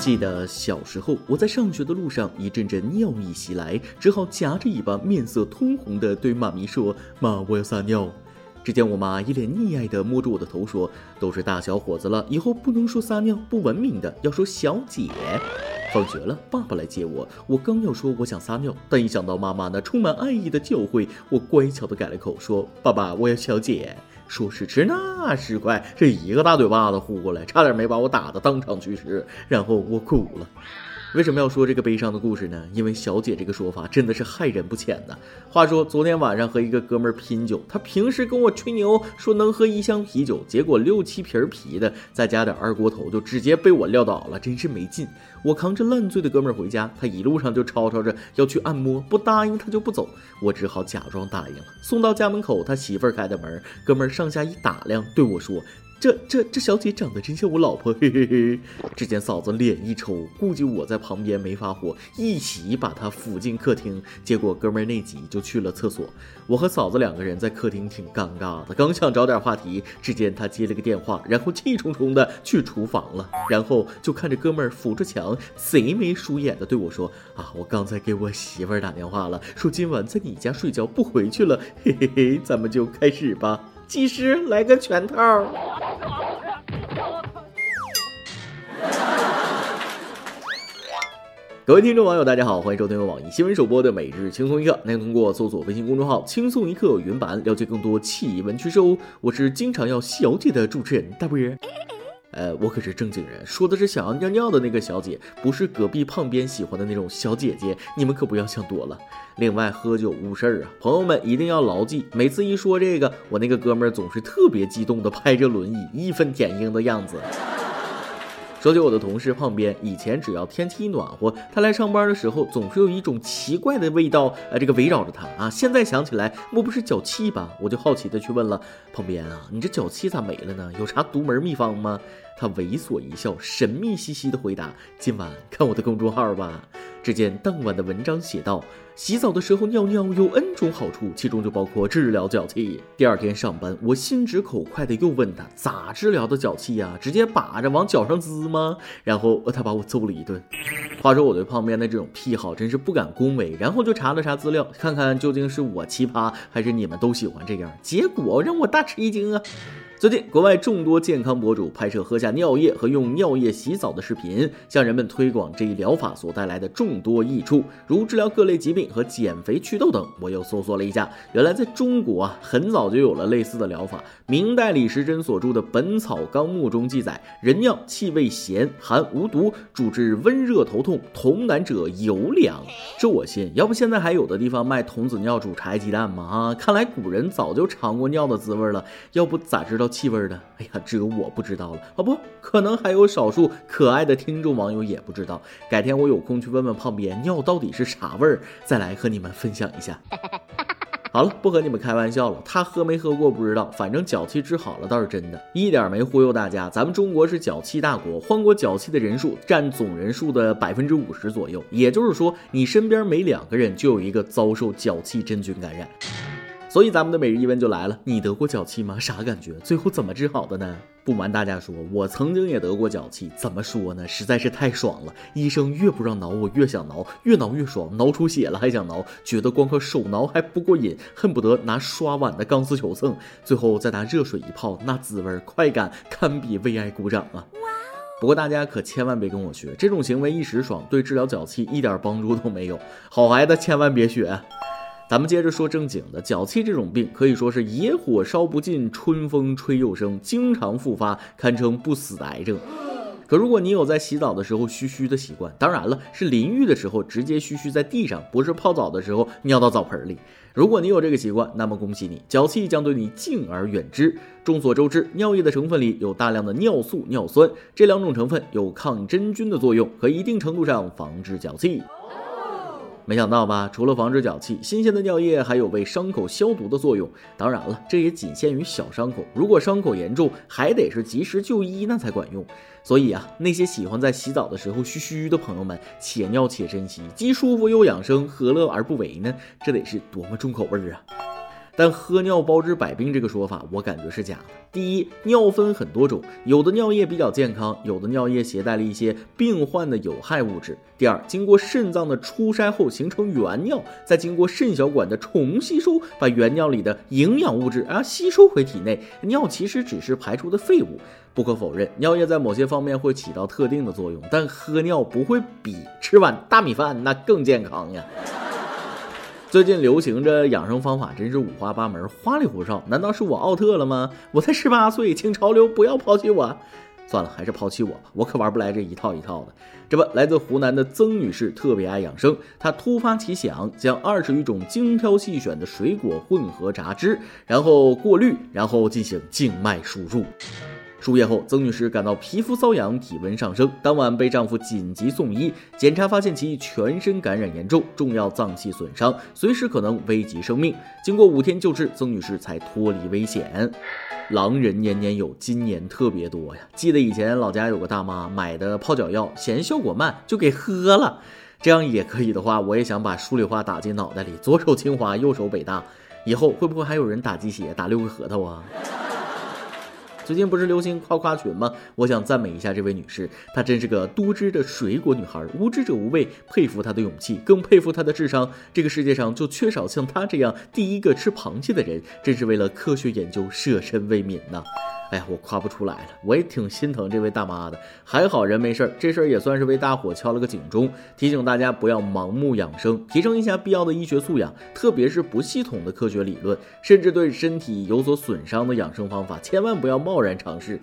记得小时候，我在上学的路上，一阵阵尿意袭来，只好夹着尾巴，面色通红的对妈咪说：“妈，我要撒尿。”只见我妈一脸溺爱的摸着我的头说：“都是大小伙子了，以后不能说撒尿，不文明的，要说小姐。”放学了，爸爸来接我，我刚要说我想撒尿，但一想到妈妈那充满爱意的教诲，我乖巧的改了口说：“爸爸，我要小姐。”说时迟，那时快，这一个大嘴巴子呼过来，差点没把我打得当场去世。然后我哭了。为什么要说这个悲伤的故事呢？因为“小姐”这个说法真的是害人不浅呐。话说昨天晚上和一个哥们儿拼酒，他平时跟我吹牛说能喝一箱啤酒，结果六七瓶啤的，再加点二锅头，就直接被我撂倒了，真是没劲。我扛着烂醉的哥们儿回家，他一路上就吵吵着要去按摩，不答应他就不走，我只好假装答应了。送到家门口，他媳妇儿开的门，哥们儿上下一打量，对我说。这这这小姐长得真像我老婆，嘿嘿嘿。只见嫂子脸一抽，估计我在旁边没发火，一起把她扶进客厅。结果哥们儿内急就去了厕所，我和嫂子两个人在客厅挺尴尬的，刚想找点话题，只见他接了个电话，然后气冲冲的去厨房了，然后就看着哥们儿扶着墙，贼眉鼠眼的对我说：“啊，我刚才给我媳妇儿打电话了，说今晚在你家睡觉不回去了，嘿嘿嘿，咱们就开始吧。”技师来个全套。各位听众网友，大家好，欢迎收听由网易新闻首播的每日轻松一刻。您通过搜索微信公众号“轻松一刻”云版了解更多奇闻趣事哦。我是经常要西游记的主持人大波儿。呃，我可是正经人，说的是想要尿尿的那个小姐，不是隔壁胖边喜欢的那种小姐姐，你们可不要想多了。另外，喝酒误事儿啊，朋友们一定要牢记。每次一说这个，我那个哥们儿总是特别激动的拍着轮椅，义愤填膺的样子。说起我的同事胖边，以前只要天气一暖和，他来上班的时候总是有一种奇怪的味道，呃，这个围绕着他啊。现在想起来，莫不是脚气吧？我就好奇的去问了胖边啊，你这脚气咋没了呢？有啥独门秘方吗？他猥琐一笑，神秘兮兮的回答：“今晚看我的公众号吧。”只见当晚的文章写道：“洗澡的时候尿尿有 N 种好处，其中就包括治疗脚气。”第二天上班，我心直口快的又问他：“咋治疗的脚气呀？直接把着往脚上滋吗？”然后他把我揍了一顿。话说我对旁边的这种癖好真是不敢恭维，然后就查了查资料，看看究竟是我奇葩，还是你们都喜欢这样。结果让我大吃一惊啊！最近，国外众多健康博主拍摄喝下尿液和用尿液洗澡的视频，向人们推广这一疗法所带来的众多益处，如治疗各类疾病和减肥祛痘等。我又搜索了一下，原来在中国啊，很早就有了类似的疗法。明代李时珍所著的《本草纲目》中记载，人尿气味咸，含无毒，主治温热头痛，童男者尤良。这我信，要不现在还有的地方卖童子尿煮柴鸡蛋吗？啊，看来古人早就尝过尿的滋味了，要不咋知道？气味的，哎呀，只有我不知道了哦，不可能还有少数可爱的听众网友也不知道。改天我有空去问问胖边尿到底是啥味儿，再来和你们分享一下。好了，不和你们开玩笑了，他喝没喝过不知道，反正脚气治好了倒是真的，一点没忽悠大家。咱们中国是脚气大国，患过脚气的人数占总人数的百分之五十左右，也就是说，你身边每两个人就有一个遭受脚气真菌感染。所以咱们的每日一问就来了，你得过脚气吗？啥感觉？最后怎么治好的呢？不瞒大家说，我曾经也得过脚气。怎么说呢？实在是太爽了。医生越不让挠，我越想挠，越挠越爽，挠出血了还想挠，觉得光靠手挠还不过瘾，恨不得拿刷碗的钢丝球蹭，最后再拿热水一泡，那滋味快感堪比为爱鼓掌啊！不过大家可千万别跟我学，这种行为一时爽，对治疗脚气一点帮助都没有。好孩子千万别学。咱们接着说正经的，脚气这种病可以说是野火烧不尽，春风吹又生，经常复发，堪称不死的癌症。可如果你有在洗澡的时候嘘嘘的习惯，当然了，是淋浴的时候直接嘘嘘在地上，不是泡澡的时候尿到澡盆里。如果你有这个习惯，那么恭喜你，脚气将对你敬而远之。众所周知，尿液的成分里有大量的尿素、尿酸，这两种成分有抗真菌的作用，可一定程度上防治脚气。没想到吧？除了防止脚气，新鲜的尿液还有为伤口消毒的作用。当然了，这也仅限于小伤口，如果伤口严重，还得是及时就医那才管用。所以啊，那些喜欢在洗澡的时候嘘嘘的朋友们，且尿且珍惜，既舒服又养生，何乐而不为呢？这得是多么重口味啊！但喝尿包治百病这个说法，我感觉是假的。第一，尿分很多种，有的尿液比较健康，有的尿液携带了一些病患的有害物质。第二，经过肾脏的初筛后形成原尿，再经过肾小管的重吸收，把原尿里的营养物质啊吸收回体内。尿其实只是排出的废物。不可否认，尿液在某些方面会起到特定的作用，但喝尿不会比吃碗大米饭那更健康呀。最近流行着养生方法，真是五花八门、花里胡哨。难道是我奥特了吗？我才十八岁，请潮流不要抛弃我。算了，还是抛弃我吧，我可玩不来这一套一套的。这不，来自湖南的曾女士特别爱养生，她突发奇想，将二十余种精挑细选的水果混合榨汁，然后过滤，然后进行静脉输入。输液后，曾女士感到皮肤瘙痒，体温上升。当晚被丈夫紧急送医，检查发现其全身感染严重，重要脏器损伤，随时可能危及生命。经过五天救治，曾女士才脱离危险。狼人年年有，今年特别多呀！记得以前老家有个大妈买的泡脚药，嫌效果慢，就给喝了。这样也可以的话，我也想把数理化打进脑袋里，左手清华，右手北大。以后会不会还有人打鸡血，打六个核桃啊？最近不是流行夸夸群吗？我想赞美一下这位女士，她真是个多汁的水果女孩，无知者无畏，佩服她的勇气，更佩服她的智商。这个世界上就缺少像她这样第一个吃螃蟹的人，真是为了科学研究舍身为民呐。哎呀，我夸不出来了，我也挺心疼这位大妈的。还好人没事儿，这事儿也算是为大伙敲了个警钟，提醒大家不要盲目养生，提升一下必要的医学素养，特别是不系统的科学理论，甚至对身体有所损伤的养生方法，千万不要冒贸然尝试。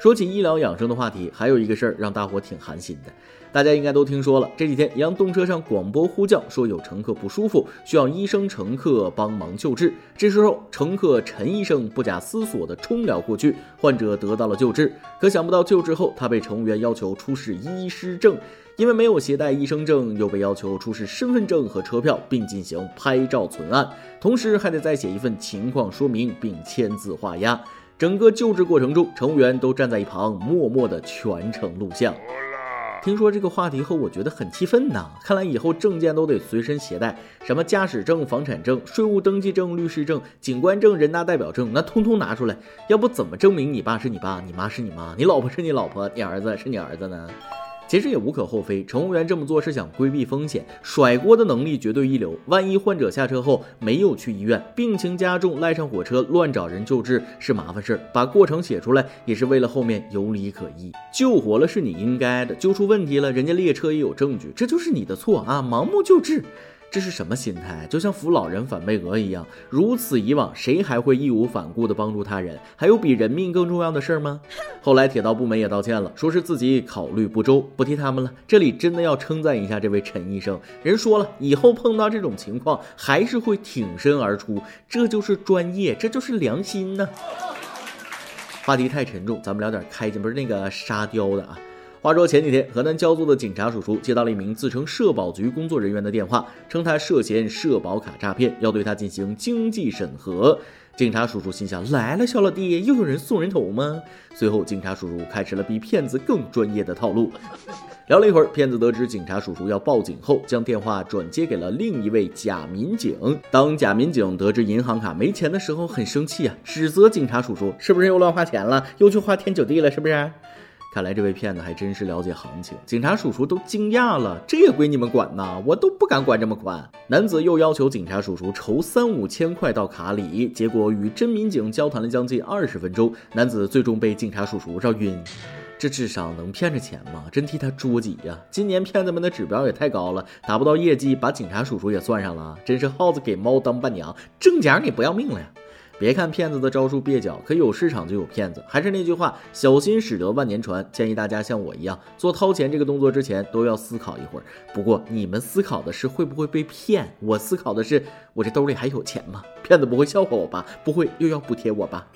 说起医疗养生的话题，还有一个事儿让大伙挺寒心的。大家应该都听说了，这几天一辆动车上广播呼叫，说有乘客不舒服，需要医生乘客帮忙救治。这时候，乘客陈医生不假思索地冲了过去，患者得到了救治。可想不到救治后，他被乘务员要求出示医师证，因为没有携带医生证，又被要求出示身份证和车票，并进行拍照存案，同时还得再写一份情况说明，并签字画押。整个救治过程中，乘务员都站在一旁，默默的全程录像。听说这个话题后，我觉得很气愤呐！看来以后证件都得随身携带，什么驾驶证、房产证、税务登记证、律师证、警官证、人大代表证，那通通拿出来，要不怎么证明你爸是你爸，你妈是你妈，你老婆是你老婆，你儿子是你儿子呢？其实也无可厚非，乘务员这么做是想规避风险，甩锅的能力绝对一流。万一患者下车后没有去医院，病情加重，赖上火车乱找人救治是麻烦事儿，把过程写出来也是为了后面有理可依。救活了是你应该的，救出问题了，人家列车也有证据，这就是你的错啊！盲目救治。这是什么心态？就像扶老人反被讹一样，如此以往，谁还会义无反顾地帮助他人？还有比人命更重要的事儿吗？后来铁道部门也道歉了，说是自己考虑不周，不提他们了。这里真的要称赞一下这位陈医生，人说了，以后碰到这种情况还是会挺身而出，这就是专业，这就是良心呢。话题太沉重，咱们聊点开心，不是那个沙雕的啊。话说前几天，河南焦作的警察叔叔接到了一名自称社保局工作人员的电话，称他涉嫌社保卡诈骗，要对他进行经济审核。警察叔叔心想：来了，小老弟，又有人送人头吗？随后，警察叔叔开始了比骗子更专业的套路。聊了一会儿，骗子得知警察叔叔要报警后，将电话转接给了另一位假民警。当假民警得知银行卡没钱的时候，很生气啊，指责警察叔叔是不是又乱花钱了，又去花天酒地了，是不是？看来这位骗子还真是了解行情，警察叔叔都惊讶了，这也归你们管呐？我都不敢管这么宽。男子又要求警察叔叔筹三五千块到卡里，结果与真民警交谈了将近二十分钟，男子最终被警察叔叔绕晕。这智商能骗着钱吗？真替他捉急呀！今年骗子们的指标也太高了，达不到业绩，把警察叔叔也算上了，真是耗子给猫当伴娘，挣奖你不要命了呀！别看骗子的招数蹩脚，可有市场就有骗子。还是那句话，小心驶得万年船。建议大家像我一样，做掏钱这个动作之前都要思考一会儿。不过你们思考的是会不会被骗，我思考的是我这兜里还有钱吗？骗子不会笑话我吧？不会又要补贴我吧？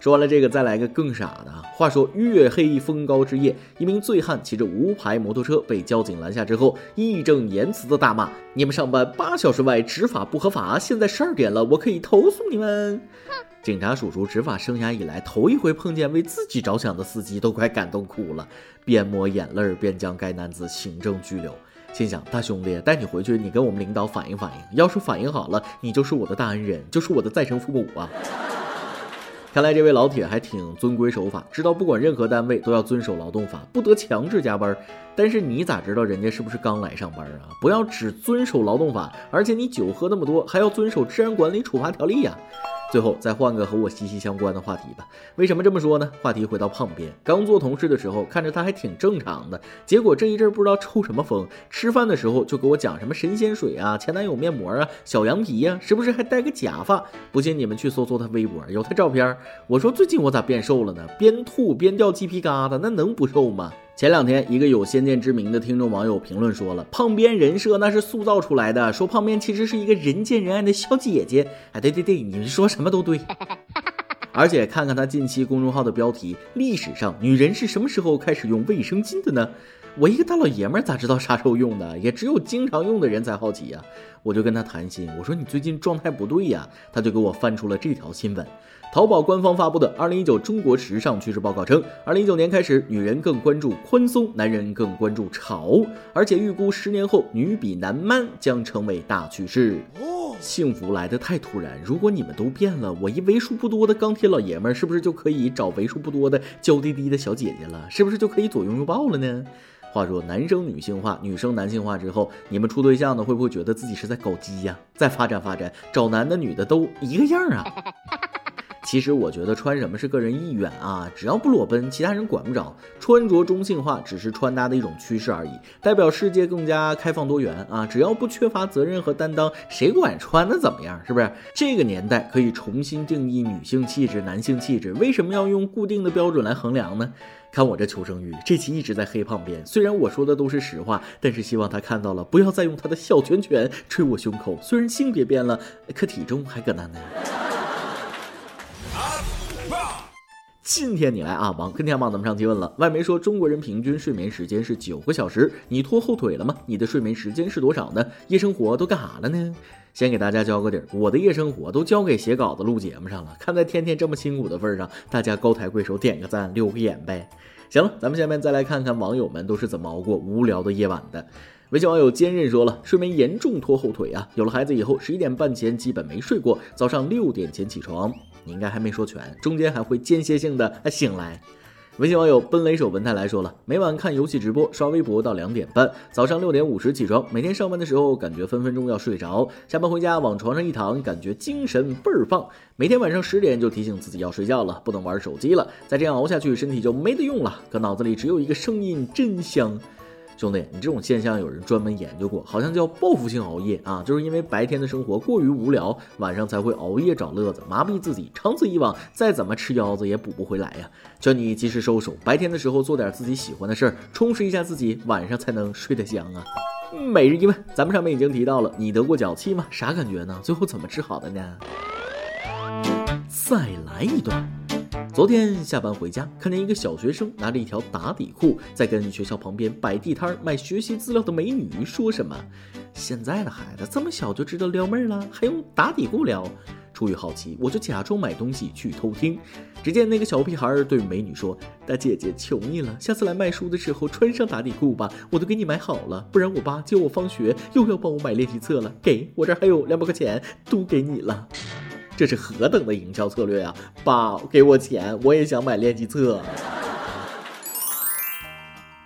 说完了这个，再来个更傻的。话说月黑风高之夜，一名醉汉骑着无牌摩托车被交警拦下之后，义正言辞的大骂：“你们上班八小时外执法不合法，现在十二点了，我可以投诉你们。”警察叔叔执法生涯以来头一回碰见为自己着想的司机，都快感动哭了，边抹眼泪边将该男子行政拘留。心想大兄弟，带你回去，你跟我们领导反映反映，要是反映好了，你就是我的大恩人，就是我的再生父母啊。看来这位老铁还挺遵规守法，知道不管任何单位都要遵守劳动法，不得强制加班。但是你咋知道人家是不是刚来上班啊？不要只遵守劳动法，而且你酒喝那么多，还要遵守治安管理处罚条例呀。最后再换个和我息息相关的话题吧。为什么这么说呢？话题回到胖边，刚做同事的时候，看着他还挺正常的，结果这一阵不知道抽什么风，吃饭的时候就给我讲什么神仙水啊、前男友面膜啊、小羊皮呀，时不时还戴个假发。不信你们去搜搜他微博，有他照片。我说最近我咋变瘦了呢？边吐边掉鸡皮疙瘩，那能不瘦吗？前两天，一个有先见之明的听众网友评论说了，胖边人设那是塑造出来的，说胖边其实是一个人见人爱的小姐姐。哎，对对对，你们说什么都对。而且看看他近期公众号的标题，历史上女人是什么时候开始用卫生巾的呢？我一个大老爷们儿咋知道啥时候用的？也只有经常用的人才好奇呀。我就跟他谈心，我说你最近状态不对呀，他就给我翻出了这条新闻。淘宝官方发布的《二零一九中国时尚趋势报告》称，二零一九年开始，女人更关注宽松，男人更关注潮，而且预估十年后，女比男 man 将成为大趋势。幸福来得太突然，如果你们都变了，我一为数不多的钢铁老爷们儿，是不是就可以找为数不多的娇滴滴的小姐姐了？是不是就可以左拥右抱了呢？话说，男生女性化，女生男性化之后，你们处对象的，会不会觉得自己是在搞基呀？再发展发展，找男的女的都一个样啊？其实我觉得穿什么是个人意愿啊，只要不裸奔，其他人管不着。穿着中性化只是穿搭的一种趋势而已，代表世界更加开放多元啊。只要不缺乏责任和担当，谁管穿的怎么样？是不是？这个年代可以重新定义女性气质、男性气质，为什么要用固定的标准来衡量呢？看我这求生欲，这期一直在黑胖边。虽然我说的都是实话，但是希望他看到了，不要再用他的小拳拳捶我胸口。虽然性别变了，可体重还搁那呢。今天你来啊，王跟天王咱们上提问了，外媒说中国人平均睡眠时间是九个小时，你拖后腿了吗？你的睡眠时间是多少呢？夜生活都干啥了呢？先给大家交个底儿，我的夜生活都交给写稿子录节目上了。看在天天这么辛苦的份儿上，大家高抬贵手点个赞，留个言呗。行了，咱们下面再来看看网友们都是怎么熬过无聊的夜晚的。微信网友坚韧说了，睡眠严重拖后腿啊，有了孩子以后，十一点半前基本没睡过，早上六点前起床。你应该还没说全，中间还会间歇性的醒来。微信网友奔雷手文泰来说了，每晚看游戏直播，刷微博到两点半，早上六点五十起床，每天上班的时候感觉分分钟要睡着，下班回家往床上一躺，感觉精神倍儿棒。每天晚上十点就提醒自己要睡觉了，不能玩手机了，再这样熬下去，身体就没得用了。可脑子里只有一个声音，真香。兄弟，你这种现象有人专门研究过，好像叫报复性熬夜啊，就是因为白天的生活过于无聊，晚上才会熬夜找乐子，麻痹自己。长此以往，再怎么吃腰子也补不回来呀。劝你及时收手，白天的时候做点自己喜欢的事儿，充实一下自己，晚上才能睡得香啊。每日一问，咱们上面已经提到了，你得过脚气吗？啥感觉呢？最后怎么治好的呢？再来一段。昨天下班回家，看见一个小学生拿着一条打底裤，在跟学校旁边摆地摊卖学习资料的美女说什么。现在的孩子这么小就知道撩妹了，还用打底裤撩？出于好奇，我就假装买东西去偷听。只见那个小屁孩儿对美女说：“大姐姐，求你了，下次来卖书的时候穿上打底裤吧，我都给你买好了。不然我爸接我放学又要帮我买练习册了。给我这儿还有两百块钱，都给你了。”这是何等的营销策略啊！爸，给我钱，我也想买练习册。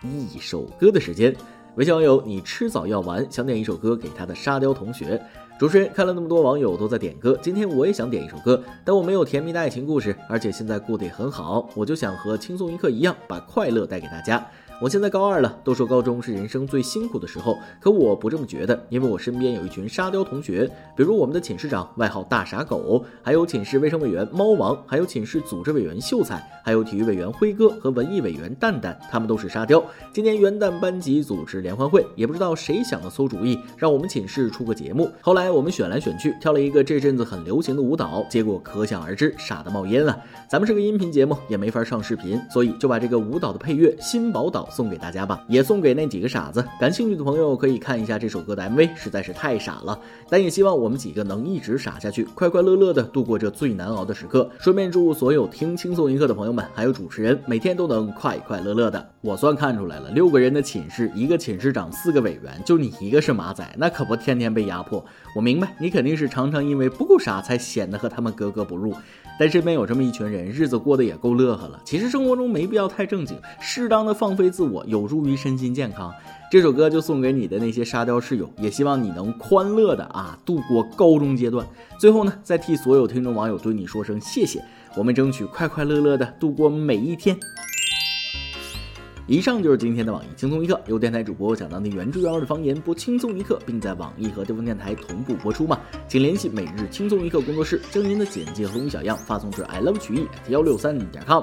一首歌的时间，微信网友你吃早要完，想点一首歌给他的沙雕同学。主持人看了那么多网友都在点歌，今天我也想点一首歌，但我没有甜蜜的爱情故事，而且现在过得也很好，我就想和轻松一刻一样，把快乐带给大家。我现在高二了，都说高中是人生最辛苦的时候，可我不这么觉得，因为我身边有一群沙雕同学，比如我们的寝室长，外号大傻狗，还有寝室卫生委员猫王，还有寝室组织委员秀才，还有体育委员辉哥和文艺委员蛋蛋，他们都是沙雕。今年元旦班级组织联欢会，也不知道谁想的馊主意，让我们寝室出个节目。后来我们选来选去，挑了一个这阵子很流行的舞蹈，结果可想而知，傻的冒烟了。咱们是个音频节目，也没法上视频，所以就把这个舞蹈的配乐《新宝岛》送给大家吧，也送给那几个傻子。感兴趣的朋友可以看一下这首歌的 MV，实在是太傻了。但也希望我们几个能一直傻下去，快快乐乐的度过这最难熬的时刻。顺便祝所有听轻松一刻的朋友们，还有主持人，每天都能快快乐乐的。我算看出来了，六个人的寝室，一个寝室长四个委员，就你一个是马仔，那可不天天被压迫。我明白，你肯定是常常因为不够傻，才显得和他们格格不入。但身边有这么一群人，日子过得也够乐呵了。其实生活中没必要太正经，适当的放飞自自我，有助于身心健康。这首歌就送给你的那些沙雕室友，也希望你能欢乐的啊度过高中阶段。最后呢，再替所有听众网友对你说声谢谢，我们争取快快乐乐的度过每一天。以上就是今天的网易轻松一刻，由电台主播讲当地原汁原味的方言播轻松一刻，并在网易和地方电台同步播出吗？请联系每日轻松一刻工作室，将您的简介和录音小样发送至 i love 曲艺幺六三点 com。